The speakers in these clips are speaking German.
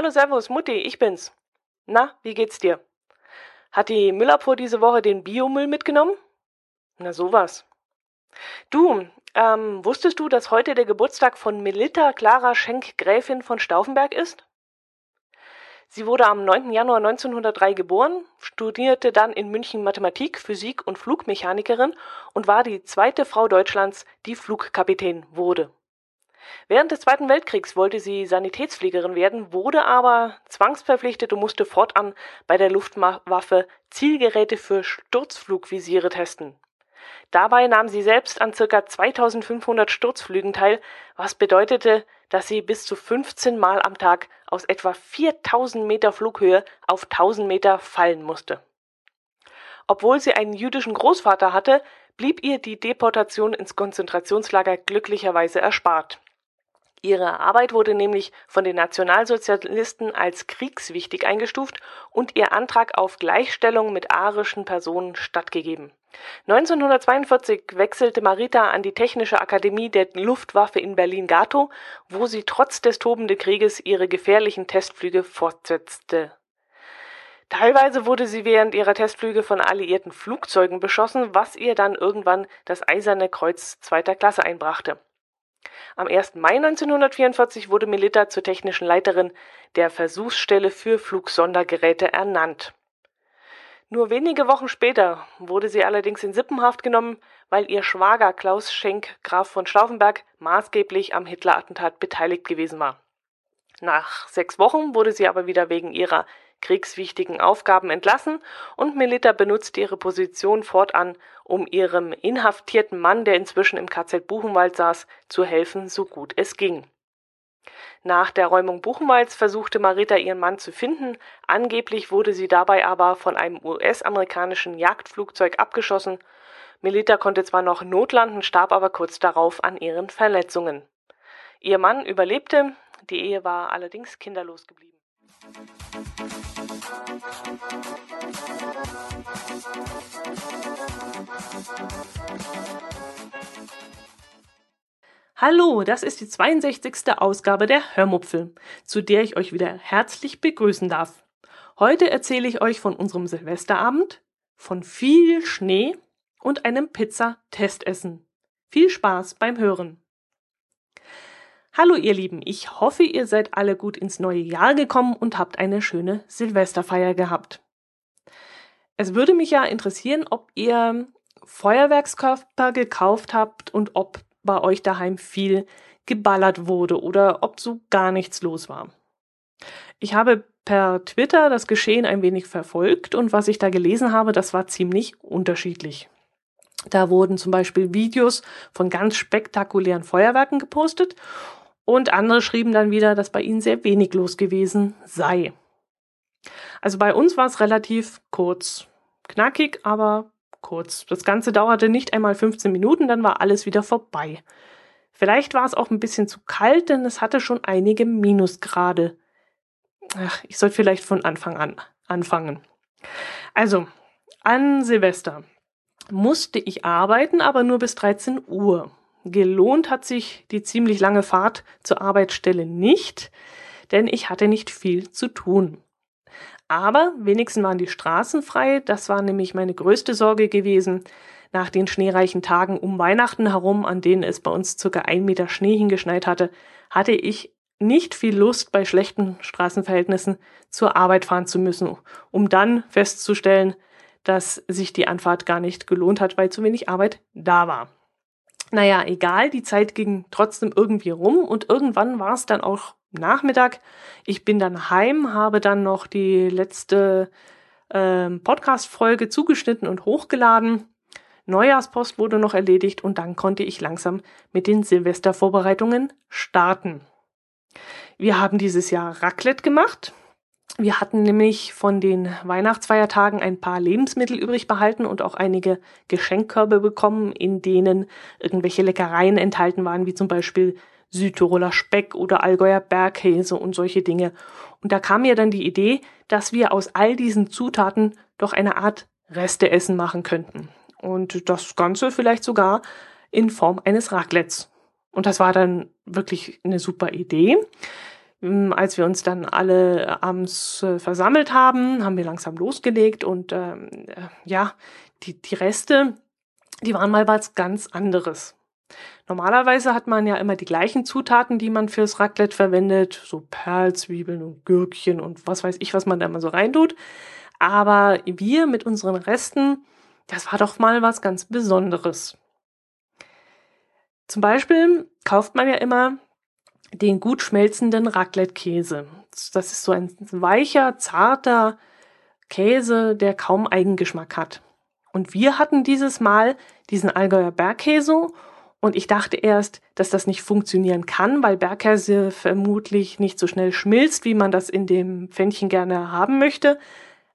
Hallo Servus, Mutti, ich bin's. Na, wie geht's dir? Hat die Müllabfuhr diese Woche den Biomüll mitgenommen? Na sowas. Du, ähm, wusstest du, dass heute der Geburtstag von Melita Clara Schenk Gräfin von Stauffenberg ist? Sie wurde am 9. Januar 1903 geboren, studierte dann in München Mathematik, Physik und Flugmechanikerin und war die zweite Frau Deutschlands, die Flugkapitän wurde. Während des Zweiten Weltkriegs wollte sie Sanitätsfliegerin werden, wurde aber zwangsverpflichtet und musste fortan bei der Luftwaffe Zielgeräte für Sturzflugvisiere testen. Dabei nahm sie selbst an ca. 2500 Sturzflügen teil, was bedeutete, dass sie bis zu 15 Mal am Tag aus etwa 4000 Meter Flughöhe auf 1000 Meter fallen musste. Obwohl sie einen jüdischen Großvater hatte, blieb ihr die Deportation ins Konzentrationslager glücklicherweise erspart. Ihre Arbeit wurde nämlich von den Nationalsozialisten als kriegswichtig eingestuft und ihr Antrag auf Gleichstellung mit arischen Personen stattgegeben. 1942 wechselte Marita an die Technische Akademie der Luftwaffe in Berlin-Gatow, wo sie trotz des tobenden Krieges ihre gefährlichen Testflüge fortsetzte. Teilweise wurde sie während ihrer Testflüge von alliierten Flugzeugen beschossen, was ihr dann irgendwann das Eiserne Kreuz zweiter Klasse einbrachte. Am 1. Mai 1944 wurde Melita zur technischen Leiterin der Versuchsstelle für Flugsondergeräte ernannt. Nur wenige Wochen später wurde sie allerdings in Sippenhaft genommen, weil ihr Schwager Klaus Schenk, Graf von Stauffenberg, maßgeblich am Hitler-Attentat beteiligt gewesen war. Nach sechs Wochen wurde sie aber wieder wegen ihrer kriegswichtigen Aufgaben entlassen und Melita benutzte ihre Position fortan, um ihrem inhaftierten Mann, der inzwischen im KZ Buchenwald saß, zu helfen, so gut es ging. Nach der Räumung Buchenwalds versuchte Marita ihren Mann zu finden, angeblich wurde sie dabei aber von einem US-amerikanischen Jagdflugzeug abgeschossen. Melita konnte zwar noch notlanden, starb aber kurz darauf an ihren Verletzungen. Ihr Mann überlebte, die Ehe war allerdings kinderlos geblieben. Hallo, das ist die 62. Ausgabe der Hörmupfel, zu der ich euch wieder herzlich begrüßen darf. Heute erzähle ich euch von unserem Silvesterabend, von viel Schnee und einem Pizza-Testessen. Viel Spaß beim Hören. Hallo ihr Lieben, ich hoffe, ihr seid alle gut ins neue Jahr gekommen und habt eine schöne Silvesterfeier gehabt. Es würde mich ja interessieren, ob ihr Feuerwerkskörper gekauft habt und ob bei euch daheim viel geballert wurde oder ob so gar nichts los war. Ich habe per Twitter das Geschehen ein wenig verfolgt und was ich da gelesen habe, das war ziemlich unterschiedlich. Da wurden zum Beispiel Videos von ganz spektakulären Feuerwerken gepostet und andere schrieben dann wieder, dass bei ihnen sehr wenig los gewesen sei. Also bei uns war es relativ kurz, knackig, aber kurz. Das Ganze dauerte nicht einmal 15 Minuten, dann war alles wieder vorbei. Vielleicht war es auch ein bisschen zu kalt, denn es hatte schon einige Minusgrade. Ach, ich soll vielleicht von Anfang an anfangen. Also, an Silvester musste ich arbeiten, aber nur bis 13 Uhr. Gelohnt hat sich die ziemlich lange Fahrt zur Arbeitsstelle nicht, denn ich hatte nicht viel zu tun. Aber wenigstens waren die Straßen frei, das war nämlich meine größte Sorge gewesen. Nach den schneereichen Tagen um Weihnachten herum, an denen es bei uns circa ein Meter Schnee hingeschneit hatte, hatte ich nicht viel Lust, bei schlechten Straßenverhältnissen zur Arbeit fahren zu müssen, um dann festzustellen, dass sich die Anfahrt gar nicht gelohnt hat, weil zu wenig Arbeit da war. Naja, egal, die Zeit ging trotzdem irgendwie rum und irgendwann war es dann auch Nachmittag. Ich bin dann heim, habe dann noch die letzte ähm, Podcast-Folge zugeschnitten und hochgeladen. Neujahrspost wurde noch erledigt und dann konnte ich langsam mit den Silvestervorbereitungen starten. Wir haben dieses Jahr Raclette gemacht. Wir hatten nämlich von den Weihnachtsfeiertagen ein paar Lebensmittel übrig behalten und auch einige Geschenkkörbe bekommen, in denen irgendwelche Leckereien enthalten waren, wie zum Beispiel Südtiroler Speck oder Allgäuer Bergkäse und solche Dinge. Und da kam mir dann die Idee, dass wir aus all diesen Zutaten doch eine Art Resteessen machen könnten. Und das Ganze vielleicht sogar in Form eines Raclettes. Und das war dann wirklich eine super Idee. Ähm, als wir uns dann alle abends äh, versammelt haben, haben wir langsam losgelegt und ähm, äh, ja, die, die Reste, die waren mal was ganz anderes. Normalerweise hat man ja immer die gleichen Zutaten, die man fürs Raclette verwendet, so Perlzwiebeln und Gürkchen und was weiß ich, was man da immer so reintut. Aber wir mit unseren Resten, das war doch mal was ganz Besonderes. Zum Beispiel kauft man ja immer den gut schmelzenden Raclette-Käse. Das ist so ein weicher, zarter Käse, der kaum Eigengeschmack hat. Und wir hatten dieses Mal diesen Allgäuer Bergkäse und ich dachte erst, dass das nicht funktionieren kann, weil Bergkäse vermutlich nicht so schnell schmilzt, wie man das in dem Pfännchen gerne haben möchte.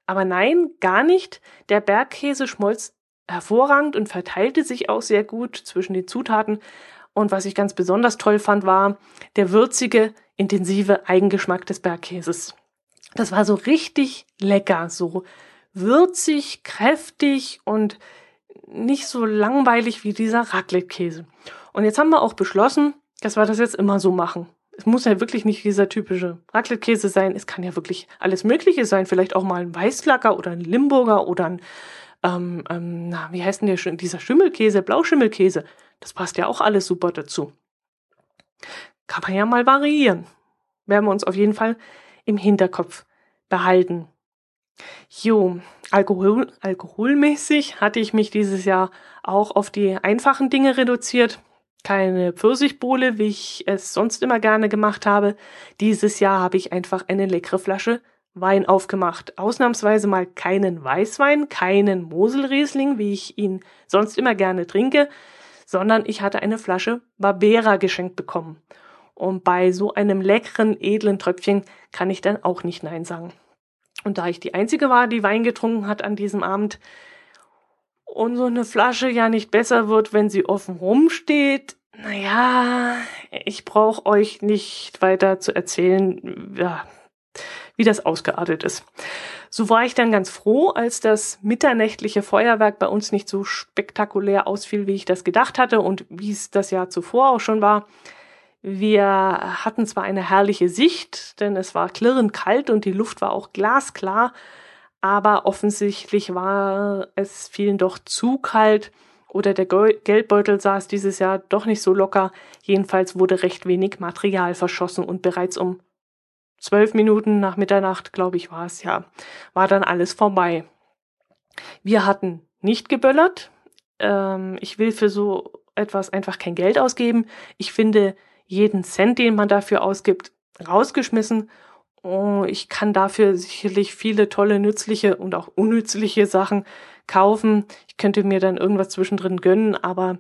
Aber nein, gar nicht. Der Bergkäse schmolz hervorragend und verteilte sich auch sehr gut zwischen den Zutaten. Und was ich ganz besonders toll fand, war der würzige, intensive Eigengeschmack des Bergkäses. Das war so richtig lecker, so würzig, kräftig und nicht so langweilig wie dieser Raclette-Käse. Und jetzt haben wir auch beschlossen, dass wir das jetzt immer so machen. Es muss ja wirklich nicht dieser typische Raclette-Käse sein. Es kann ja wirklich alles Mögliche sein. Vielleicht auch mal ein Weißlacker oder ein Limburger oder ein, ähm, ähm, na, wie heißt denn der, dieser Schimmelkäse, Blauschimmelkäse. Das passt ja auch alles super dazu. Kann man ja mal variieren. Werden wir uns auf jeden Fall im Hinterkopf behalten. Jo, Alkohol, alkoholmäßig hatte ich mich dieses Jahr auch auf die einfachen Dinge reduziert. Keine Pfirsichbowle, wie ich es sonst immer gerne gemacht habe. Dieses Jahr habe ich einfach eine leckere Flasche Wein aufgemacht. Ausnahmsweise mal keinen Weißwein, keinen Moselriesling, wie ich ihn sonst immer gerne trinke, sondern ich hatte eine Flasche Barbera geschenkt bekommen. Und bei so einem leckeren, edlen Tröpfchen kann ich dann auch nicht Nein sagen. Und da ich die Einzige war, die Wein getrunken hat an diesem Abend, und so eine Flasche ja nicht besser wird, wenn sie offen rumsteht, naja, ich brauche euch nicht weiter zu erzählen, ja, wie das ausgeartet ist. So war ich dann ganz froh, als das mitternächtliche Feuerwerk bei uns nicht so spektakulär ausfiel, wie ich das gedacht hatte und wie es das Jahr zuvor auch schon war. Wir hatten zwar eine herrliche Sicht, denn es war klirrend kalt und die Luft war auch glasklar, aber offensichtlich war es vielen doch zu kalt oder der Geldbeutel saß dieses Jahr doch nicht so locker. Jedenfalls wurde recht wenig Material verschossen und bereits um zwölf Minuten nach Mitternacht, glaube ich, war es ja, war dann alles vorbei. Wir hatten nicht geböllert. Ähm, ich will für so etwas einfach kein Geld ausgeben. Ich finde, jeden Cent, den man dafür ausgibt, rausgeschmissen. Oh, ich kann dafür sicherlich viele tolle nützliche und auch unnützliche Sachen kaufen. Ich könnte mir dann irgendwas zwischendrin gönnen, aber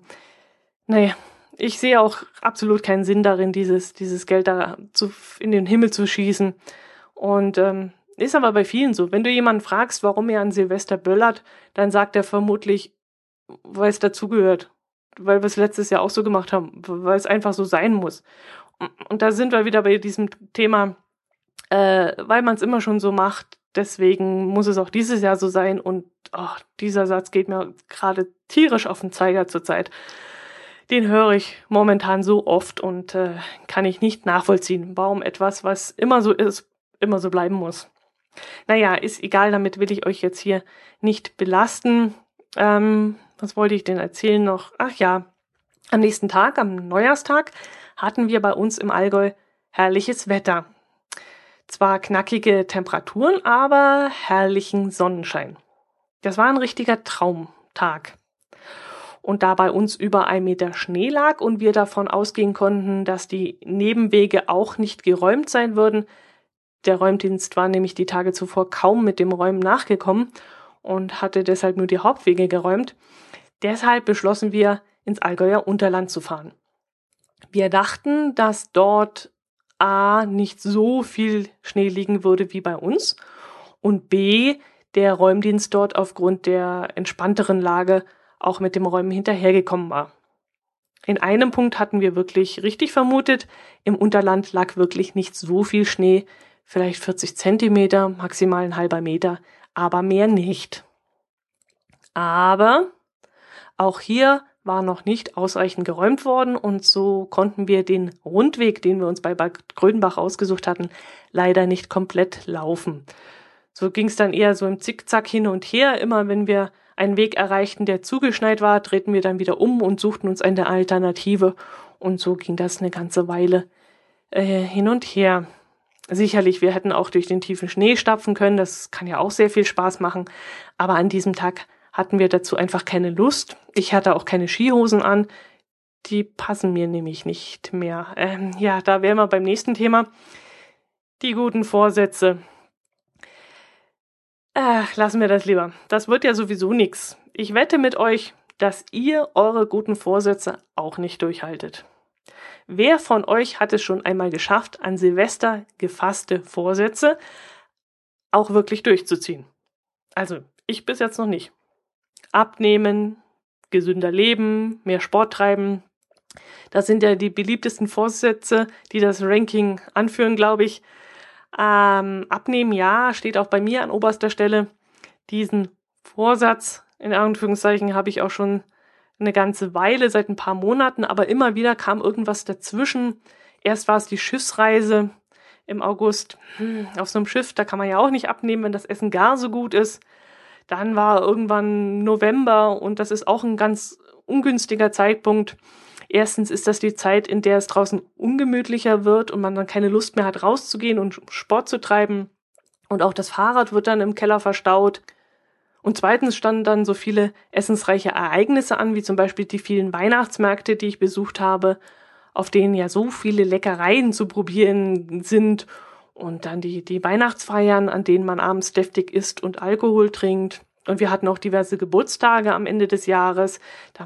naja, ich sehe auch absolut keinen Sinn darin, dieses, dieses Geld da zu, in den Himmel zu schießen. Und ähm, ist aber bei vielen so. Wenn du jemanden fragst, warum er an Silvester böllert, dann sagt er vermutlich, weil es dazugehört weil wir es letztes Jahr auch so gemacht haben, weil es einfach so sein muss. Und, und da sind wir wieder bei diesem Thema, äh, weil man es immer schon so macht, deswegen muss es auch dieses Jahr so sein. Und oh, dieser Satz geht mir gerade tierisch auf den Zeiger zurzeit. Den höre ich momentan so oft und äh, kann ich nicht nachvollziehen, warum etwas, was immer so ist, immer so bleiben muss. Naja, ist egal, damit will ich euch jetzt hier nicht belasten. Ähm, was wollte ich denn erzählen noch? Ach ja, am nächsten Tag, am Neujahrstag, hatten wir bei uns im Allgäu herrliches Wetter. Zwar knackige Temperaturen, aber herrlichen Sonnenschein. Das war ein richtiger Traumtag. Und da bei uns über ein Meter Schnee lag und wir davon ausgehen konnten, dass die Nebenwege auch nicht geräumt sein würden, der Räumdienst war nämlich die Tage zuvor kaum mit dem Räumen nachgekommen und hatte deshalb nur die Hauptwege geräumt. Deshalb beschlossen wir, ins Allgäuer Unterland zu fahren. Wir dachten, dass dort A nicht so viel Schnee liegen würde wie bei uns und B der Räumdienst dort aufgrund der entspannteren Lage auch mit dem Räumen hinterhergekommen war. In einem Punkt hatten wir wirklich richtig vermutet, im Unterland lag wirklich nicht so viel Schnee, vielleicht 40 Zentimeter, maximal ein halber Meter, aber mehr nicht. Aber auch hier war noch nicht ausreichend geräumt worden und so konnten wir den Rundweg, den wir uns bei Bad Grödenbach ausgesucht hatten, leider nicht komplett laufen. So ging es dann eher so im Zickzack hin und her. Immer wenn wir einen Weg erreichten, der zugeschneit war, drehten wir dann wieder um und suchten uns eine Alternative. Und so ging das eine ganze Weile äh, hin und her. Sicherlich, wir hätten auch durch den tiefen Schnee stapfen können. Das kann ja auch sehr viel Spaß machen. Aber an diesem Tag hatten wir dazu einfach keine Lust. Ich hatte auch keine Skihosen an. Die passen mir nämlich nicht mehr. Ähm, ja, da wären wir beim nächsten Thema. Die guten Vorsätze. Ach, lassen wir das lieber. Das wird ja sowieso nix. Ich wette mit euch, dass ihr eure guten Vorsätze auch nicht durchhaltet. Wer von euch hat es schon einmal geschafft, an Silvester gefasste Vorsätze auch wirklich durchzuziehen? Also, ich bis jetzt noch nicht abnehmen, gesünder leben, mehr Sport treiben. Das sind ja die beliebtesten Vorsätze, die das Ranking anführen, glaube ich. Ähm, abnehmen, ja, steht auch bei mir an oberster Stelle. Diesen Vorsatz, in Anführungszeichen, habe ich auch schon eine ganze Weile, seit ein paar Monaten, aber immer wieder kam irgendwas dazwischen. Erst war es die Schiffsreise im August hm, auf so einem Schiff, da kann man ja auch nicht abnehmen, wenn das Essen gar so gut ist. Dann war irgendwann November und das ist auch ein ganz ungünstiger Zeitpunkt. Erstens ist das die Zeit, in der es draußen ungemütlicher wird und man dann keine Lust mehr hat, rauszugehen und Sport zu treiben. Und auch das Fahrrad wird dann im Keller verstaut. Und zweitens standen dann so viele essensreiche Ereignisse an, wie zum Beispiel die vielen Weihnachtsmärkte, die ich besucht habe, auf denen ja so viele Leckereien zu probieren sind und dann die, die Weihnachtsfeiern, an denen man abends deftig isst und Alkohol trinkt. Und wir hatten auch diverse Geburtstage am Ende des Jahres. Da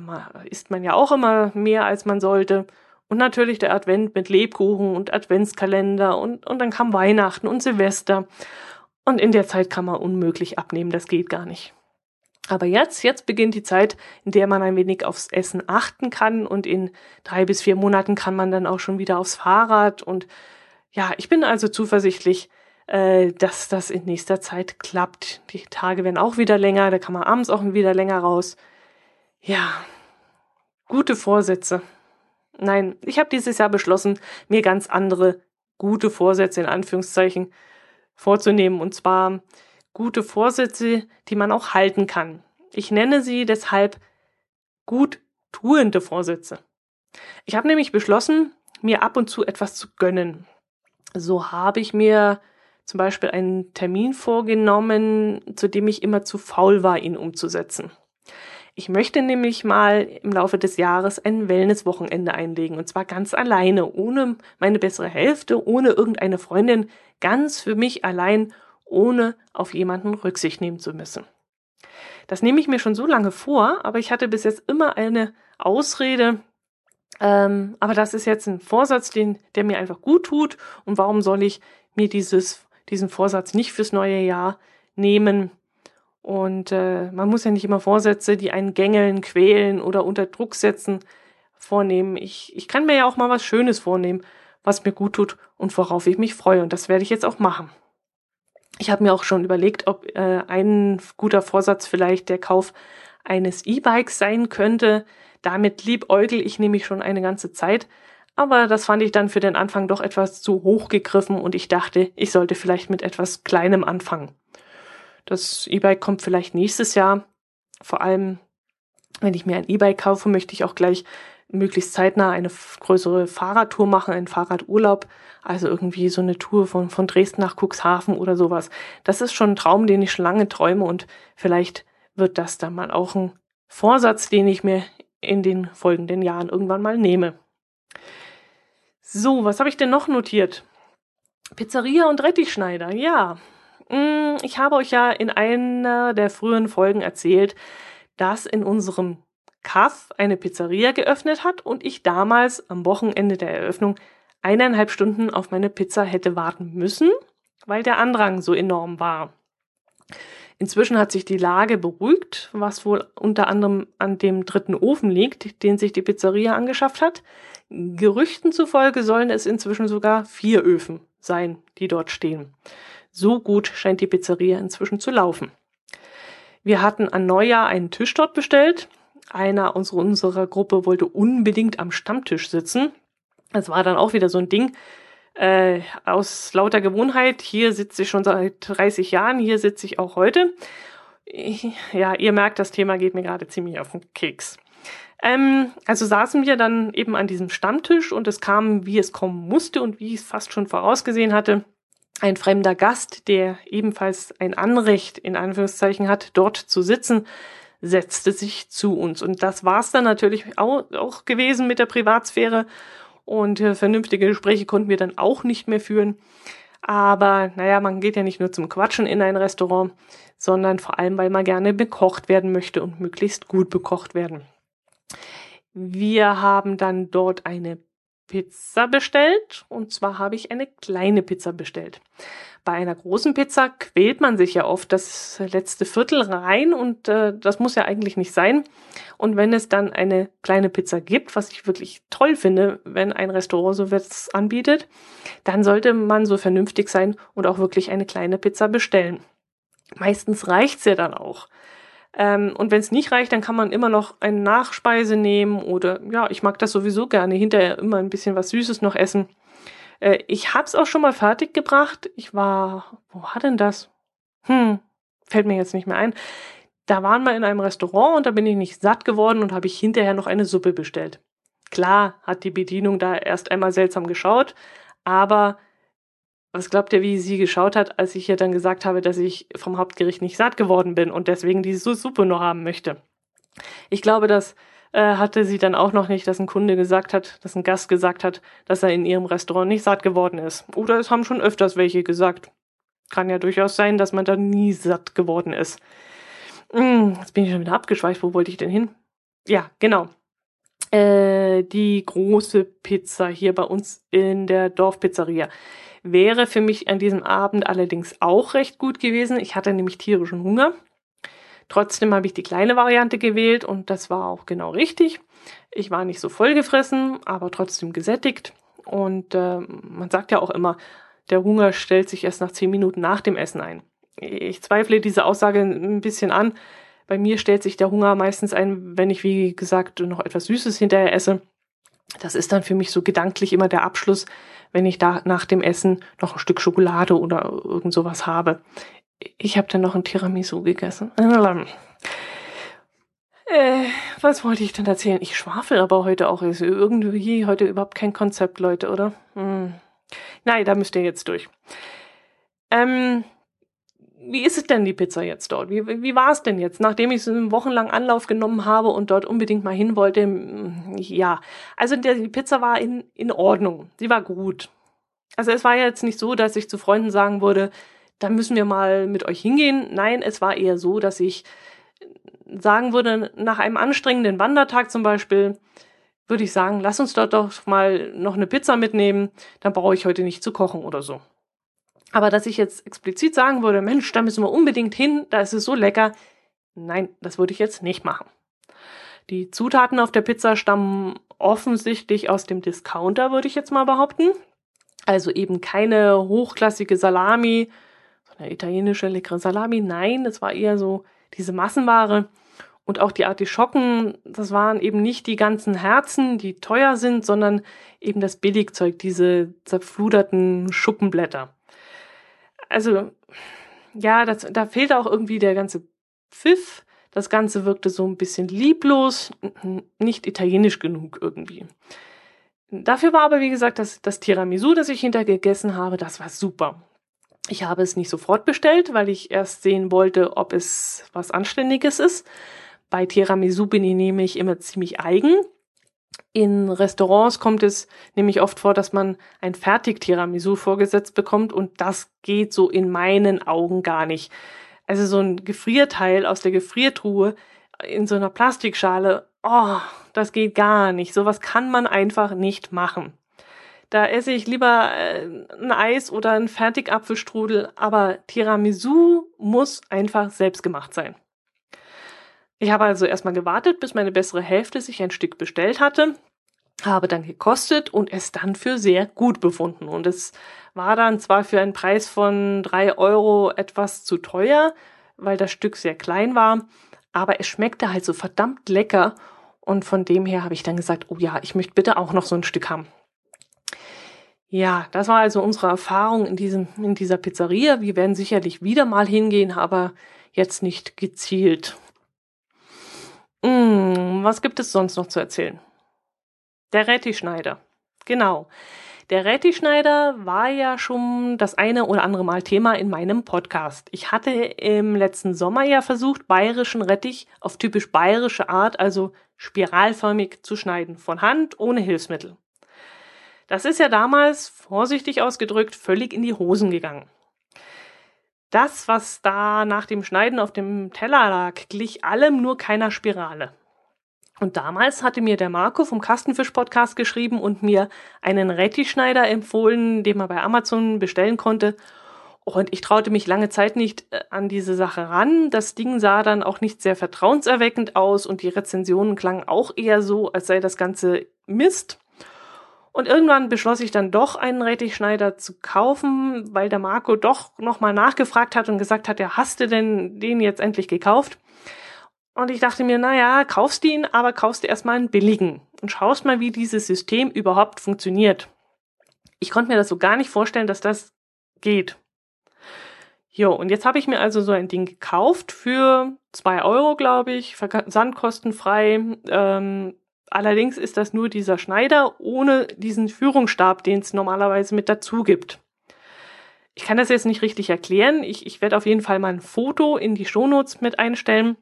isst man ja auch immer mehr, als man sollte. Und natürlich der Advent mit Lebkuchen und Adventskalender und, und dann kam Weihnachten und Silvester. Und in der Zeit kann man unmöglich abnehmen, das geht gar nicht. Aber jetzt, jetzt beginnt die Zeit, in der man ein wenig aufs Essen achten kann und in drei bis vier Monaten kann man dann auch schon wieder aufs Fahrrad und ja, ich bin also zuversichtlich, äh, dass das in nächster Zeit klappt. Die Tage werden auch wieder länger, da kann man abends auch wieder länger raus. Ja, gute Vorsätze. Nein, ich habe dieses Jahr beschlossen, mir ganz andere gute Vorsätze in Anführungszeichen vorzunehmen. Und zwar gute Vorsätze, die man auch halten kann. Ich nenne sie deshalb gut tuende Vorsätze. Ich habe nämlich beschlossen, mir ab und zu etwas zu gönnen. So habe ich mir zum Beispiel einen Termin vorgenommen, zu dem ich immer zu faul war, ihn umzusetzen. Ich möchte nämlich mal im Laufe des Jahres ein Wellness-Wochenende einlegen und zwar ganz alleine, ohne meine bessere Hälfte, ohne irgendeine Freundin, ganz für mich allein, ohne auf jemanden Rücksicht nehmen zu müssen. Das nehme ich mir schon so lange vor, aber ich hatte bis jetzt immer eine Ausrede, ähm, aber das ist jetzt ein Vorsatz, den, der mir einfach gut tut. Und warum soll ich mir dieses, diesen Vorsatz nicht fürs neue Jahr nehmen? Und äh, man muss ja nicht immer Vorsätze, die einen gängeln, quälen oder unter Druck setzen, vornehmen. Ich, ich kann mir ja auch mal was Schönes vornehmen, was mir gut tut und worauf ich mich freue. Und das werde ich jetzt auch machen. Ich habe mir auch schon überlegt, ob äh, ein guter Vorsatz vielleicht der Kauf eines E-Bikes sein könnte. Damit liebäugel ich nämlich schon eine ganze Zeit, aber das fand ich dann für den Anfang doch etwas zu hoch gegriffen und ich dachte, ich sollte vielleicht mit etwas Kleinem anfangen. Das E-Bike kommt vielleicht nächstes Jahr. Vor allem, wenn ich mir ein E-Bike kaufe, möchte ich auch gleich möglichst zeitnah eine größere Fahrradtour machen, einen Fahrradurlaub, also irgendwie so eine Tour von, von Dresden nach Cuxhaven oder sowas. Das ist schon ein Traum, den ich schon lange träume und vielleicht wird das dann mal auch ein Vorsatz, den ich mir in den folgenden Jahren irgendwann mal nehme. So, was habe ich denn noch notiert? Pizzeria und Rettichschneider, ja. Mm, ich habe euch ja in einer der früheren Folgen erzählt, dass in unserem Kaff eine Pizzeria geöffnet hat und ich damals am Wochenende der Eröffnung eineinhalb Stunden auf meine Pizza hätte warten müssen, weil der Andrang so enorm war. Inzwischen hat sich die Lage beruhigt, was wohl unter anderem an dem dritten Ofen liegt, den sich die Pizzeria angeschafft hat. Gerüchten zufolge sollen es inzwischen sogar vier Öfen sein, die dort stehen. So gut scheint die Pizzeria inzwischen zu laufen. Wir hatten an Neujahr einen Tisch dort bestellt, Einer aus unserer Gruppe wollte unbedingt am Stammtisch sitzen. Das war dann auch wieder so ein Ding. Äh, aus lauter Gewohnheit, hier sitze ich schon seit 30 Jahren, hier sitze ich auch heute. Ja, ihr merkt, das Thema geht mir gerade ziemlich auf den Keks. Ähm, also saßen wir dann eben an diesem Stammtisch und es kam, wie es kommen musste und wie ich es fast schon vorausgesehen hatte, ein fremder Gast, der ebenfalls ein Anrecht in Anführungszeichen hat, dort zu sitzen, setzte sich zu uns. Und das war es dann natürlich auch, auch, gewesen mit der Privatsphäre. Und äh, vernünftige Gespräche konnten wir dann auch nicht mehr führen. Aber naja, man geht ja nicht nur zum Quatschen in ein Restaurant, sondern vor allem, weil man gerne bekocht werden möchte und möglichst gut bekocht werden. Wir haben dann dort eine Pizza bestellt und zwar habe ich eine kleine Pizza bestellt. Bei einer großen Pizza quält man sich ja oft das letzte Viertel rein und äh, das muss ja eigentlich nicht sein. Und wenn es dann eine kleine Pizza gibt, was ich wirklich toll finde, wenn ein Restaurant so etwas anbietet, dann sollte man so vernünftig sein und auch wirklich eine kleine Pizza bestellen. Meistens reicht's ja dann auch. Ähm, und wenn es nicht reicht, dann kann man immer noch eine Nachspeise nehmen oder ja, ich mag das sowieso gerne, hinterher immer ein bisschen was Süßes noch essen. Äh, ich hab's auch schon mal fertig gebracht. Ich war, wo war denn das? Hm, fällt mir jetzt nicht mehr ein. Da waren wir in einem Restaurant und da bin ich nicht satt geworden und habe ich hinterher noch eine Suppe bestellt. Klar hat die Bedienung da erst einmal seltsam geschaut, aber was glaubt ihr, wie sie geschaut hat, als ich ihr dann gesagt habe, dass ich vom Hauptgericht nicht satt geworden bin und deswegen diese Suppe noch haben möchte? Ich glaube, das äh, hatte sie dann auch noch nicht, dass ein Kunde gesagt hat, dass ein Gast gesagt hat, dass er in ihrem Restaurant nicht satt geworden ist. Oder es haben schon öfters welche gesagt. Kann ja durchaus sein, dass man da nie satt geworden ist. Hm, jetzt bin ich schon wieder abgeschweift. Wo wollte ich denn hin? Ja, genau. Äh, die große Pizza hier bei uns in der Dorfpizzeria wäre für mich an diesem Abend allerdings auch recht gut gewesen. Ich hatte nämlich tierischen Hunger. Trotzdem habe ich die kleine Variante gewählt und das war auch genau richtig. Ich war nicht so vollgefressen, aber trotzdem gesättigt. Und äh, man sagt ja auch immer, der Hunger stellt sich erst nach zehn Minuten nach dem Essen ein. Ich zweifle diese Aussage ein bisschen an. Bei mir stellt sich der Hunger meistens ein, wenn ich, wie gesagt, noch etwas Süßes hinterher esse. Das ist dann für mich so gedanklich immer der Abschluss, wenn ich da nach dem Essen noch ein Stück Schokolade oder irgend sowas habe. Ich habe dann noch ein Tiramisu gegessen. Äh, was wollte ich denn erzählen? Ich schwafel aber heute auch. Ist irgendwie heute überhaupt kein Konzept, Leute, oder? Hm. Nein, da müsst ihr jetzt durch. Ähm, wie ist es denn die Pizza jetzt dort? Wie, wie war es denn jetzt, nachdem ich so einen wochenlang Anlauf genommen habe und dort unbedingt mal hin wollte? Hm, ja, also die Pizza war in, in Ordnung. Sie war gut. Also es war jetzt nicht so, dass ich zu Freunden sagen würde, da müssen wir mal mit euch hingehen. Nein, es war eher so, dass ich sagen würde, nach einem anstrengenden Wandertag zum Beispiel, würde ich sagen, lass uns dort doch mal noch eine Pizza mitnehmen, dann brauche ich heute nicht zu kochen oder so. Aber dass ich jetzt explizit sagen würde, Mensch, da müssen wir unbedingt hin, da ist es so lecker, nein, das würde ich jetzt nicht machen. Die Zutaten auf der Pizza stammen offensichtlich aus dem Discounter, würde ich jetzt mal behaupten. Also eben keine hochklassige Salami, so eine italienische leckere Salami, nein, es war eher so diese Massenware. Und auch die Artischocken, das waren eben nicht die ganzen Herzen, die teuer sind, sondern eben das Billigzeug, diese zerfluderten Schuppenblätter also ja, das, da fehlt auch irgendwie der ganze Pfiff. Das Ganze wirkte so ein bisschen lieblos, nicht italienisch genug irgendwie. Dafür war aber, wie gesagt, das, das Tiramisu, das ich hinterher gegessen habe, das war super. Ich habe es nicht sofort bestellt, weil ich erst sehen wollte, ob es was Anständiges ist. Bei Tiramisu bin ich nämlich immer ziemlich eigen. In Restaurants kommt es nämlich oft vor, dass man ein Fertig-Tiramisu vorgesetzt bekommt und das geht so in meinen Augen gar nicht. Also so ein Gefrierteil aus der Gefriertruhe in so einer Plastikschale, oh, das geht gar nicht. Sowas kann man einfach nicht machen. Da esse ich lieber äh, ein Eis oder ein Fertigapfelstrudel, aber Tiramisu muss einfach selbst gemacht sein. Ich habe also erstmal gewartet, bis meine bessere Hälfte sich ein Stück bestellt hatte, habe dann gekostet und es dann für sehr gut befunden. Und es war dann zwar für einen Preis von drei Euro etwas zu teuer, weil das Stück sehr klein war, aber es schmeckte halt so verdammt lecker. Und von dem her habe ich dann gesagt, oh ja, ich möchte bitte auch noch so ein Stück haben. Ja, das war also unsere Erfahrung in diesem, in dieser Pizzeria. Wir werden sicherlich wieder mal hingehen, aber jetzt nicht gezielt. Hm, was gibt es sonst noch zu erzählen? Der Rettichschneider. Genau. Der Rettichschneider war ja schon das eine oder andere Mal Thema in meinem Podcast. Ich hatte im letzten Sommer ja versucht, bayerischen Rettich auf typisch bayerische Art, also spiralförmig zu schneiden, von Hand, ohne Hilfsmittel. Das ist ja damals, vorsichtig ausgedrückt, völlig in die Hosen gegangen. Das, was da nach dem Schneiden auf dem Teller lag, glich allem nur keiner Spirale. Und damals hatte mir der Marco vom Kastenfisch-Podcast geschrieben und mir einen Rettichschneider empfohlen, den man bei Amazon bestellen konnte. Und ich traute mich lange Zeit nicht äh, an diese Sache ran. Das Ding sah dann auch nicht sehr vertrauenserweckend aus und die Rezensionen klangen auch eher so, als sei das Ganze Mist. Und irgendwann beschloss ich dann doch einen Rettichschneider zu kaufen, weil der Marco doch nochmal nachgefragt hat und gesagt hat, ja, hast du denn den jetzt endlich gekauft? Und ich dachte mir, naja, kaufst ihn, aber kaufst du erstmal einen billigen und schaust mal, wie dieses System überhaupt funktioniert. Ich konnte mir das so gar nicht vorstellen, dass das geht. Jo, und jetzt habe ich mir also so ein Ding gekauft für zwei Euro, glaube ich, versandkostenfrei. Ähm, Allerdings ist das nur dieser Schneider ohne diesen Führungsstab, den es normalerweise mit dazu gibt. Ich kann das jetzt nicht richtig erklären. Ich, ich werde auf jeden Fall mal ein Foto in die Shownotes mit einstellen.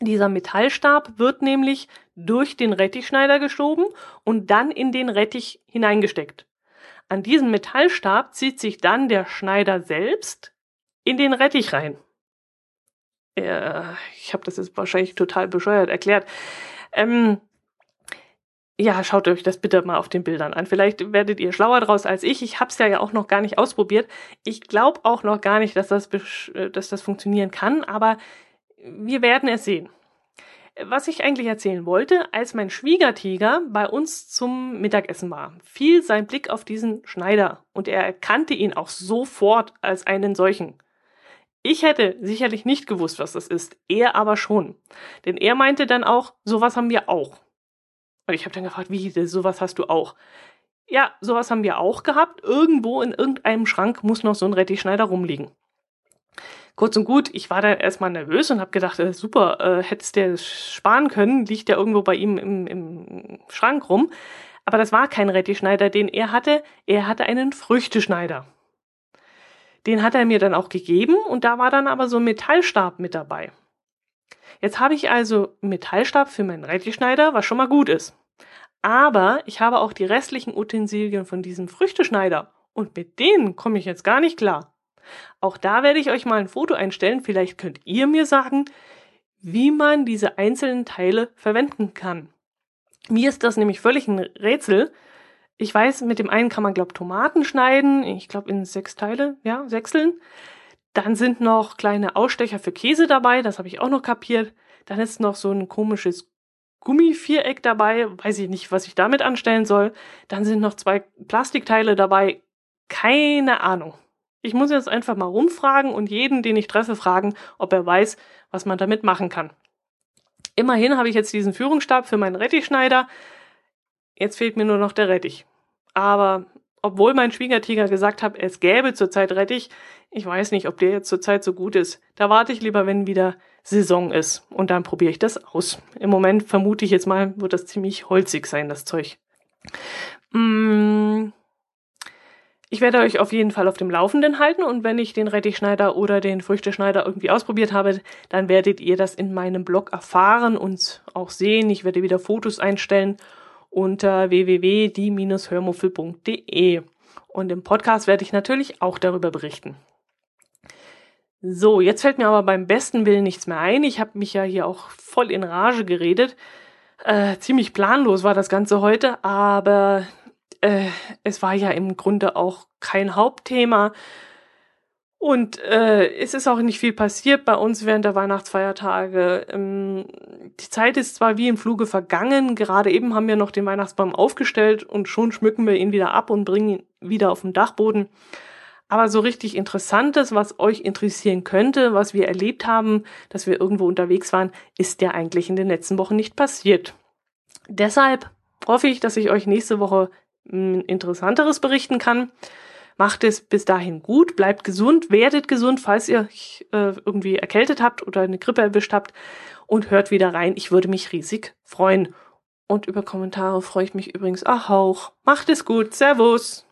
Dieser Metallstab wird nämlich durch den Rettichschneider geschoben und dann in den Rettich hineingesteckt. An diesem Metallstab zieht sich dann der Schneider selbst in den Rettich rein. Äh, ich habe das jetzt wahrscheinlich total bescheuert erklärt. Ähm, ja, schaut euch das bitte mal auf den Bildern an. Vielleicht werdet ihr schlauer draus als ich. Ich habe es ja, auch noch gar nicht ausprobiert. Ich glaube auch noch gar nicht, dass das, äh, dass das funktionieren kann, aber wir werden es sehen. Was ich eigentlich erzählen wollte, als mein Schwiegertiger bei uns zum Mittagessen war, fiel sein Blick auf diesen Schneider und er erkannte ihn auch sofort als einen solchen. Ich hätte sicherlich nicht gewusst, was das ist, er aber schon. Denn er meinte dann auch, sowas haben wir auch. Und ich habe dann gefragt, wie, sowas hast du auch? Ja, sowas haben wir auch gehabt. Irgendwo in irgendeinem Schrank muss noch so ein Rettichschneider rumliegen. Kurz und gut, ich war dann erstmal nervös und habe gedacht, äh, super, äh, hättest der sparen können, liegt ja irgendwo bei ihm im, im Schrank rum. Aber das war kein Rettichschneider, den er hatte. Er hatte einen Früchteschneider. Den hat er mir dann auch gegeben und da war dann aber so ein Metallstab mit dabei. Jetzt habe ich also Metallstab für meinen Rettichschneider, was schon mal gut ist. Aber ich habe auch die restlichen Utensilien von diesem Früchteschneider und mit denen komme ich jetzt gar nicht klar. Auch da werde ich euch mal ein Foto einstellen. Vielleicht könnt ihr mir sagen, wie man diese einzelnen Teile verwenden kann. Mir ist das nämlich völlig ein Rätsel. Ich weiß, mit dem einen kann man, glaube Tomaten schneiden. Ich glaube in sechs Teile, ja, sechseln. Dann sind noch kleine Ausstecher für Käse dabei, das habe ich auch noch kapiert. Dann ist noch so ein komisches Gummiviereck dabei, weiß ich nicht, was ich damit anstellen soll. Dann sind noch zwei Plastikteile dabei. Keine Ahnung. Ich muss jetzt einfach mal rumfragen und jeden, den ich treffe, fragen, ob er weiß, was man damit machen kann. Immerhin habe ich jetzt diesen Führungsstab für meinen Rettichschneider. Jetzt fehlt mir nur noch der Rettich. Aber obwohl mein Schwiegertiger gesagt hat, es gäbe zurzeit Rettich, ich weiß nicht, ob der jetzt zurzeit so gut ist. Da warte ich lieber, wenn wieder Saison ist. Und dann probiere ich das aus. Im Moment vermute ich jetzt mal, wird das ziemlich holzig sein, das Zeug. Mm. Ich werde euch auf jeden Fall auf dem Laufenden halten und wenn ich den Rettichschneider oder den Früchteschneider irgendwie ausprobiert habe, dann werdet ihr das in meinem Blog erfahren und auch sehen. Ich werde wieder Fotos einstellen unter www.die-hörmuffel.de. Und im Podcast werde ich natürlich auch darüber berichten. So, jetzt fällt mir aber beim besten Willen nichts mehr ein. Ich habe mich ja hier auch voll in Rage geredet. Äh, ziemlich planlos war das Ganze heute, aber äh, es war ja im Grunde auch kein Hauptthema. Und äh, es ist auch nicht viel passiert bei uns während der Weihnachtsfeiertage. Ähm, die Zeit ist zwar wie im Fluge vergangen, gerade eben haben wir noch den Weihnachtsbaum aufgestellt und schon schmücken wir ihn wieder ab und bringen ihn wieder auf den Dachboden. Aber so richtig Interessantes, was euch interessieren könnte, was wir erlebt haben, dass wir irgendwo unterwegs waren, ist ja eigentlich in den letzten Wochen nicht passiert. Deshalb hoffe ich, dass ich euch nächste Woche ein hm, interessanteres berichten kann. Macht es bis dahin gut, bleibt gesund, werdet gesund, falls ihr euch äh, irgendwie erkältet habt oder eine Grippe erwischt habt und hört wieder rein. Ich würde mich riesig freuen. Und über Kommentare freue ich mich übrigens auch. auch. Macht es gut. Servus.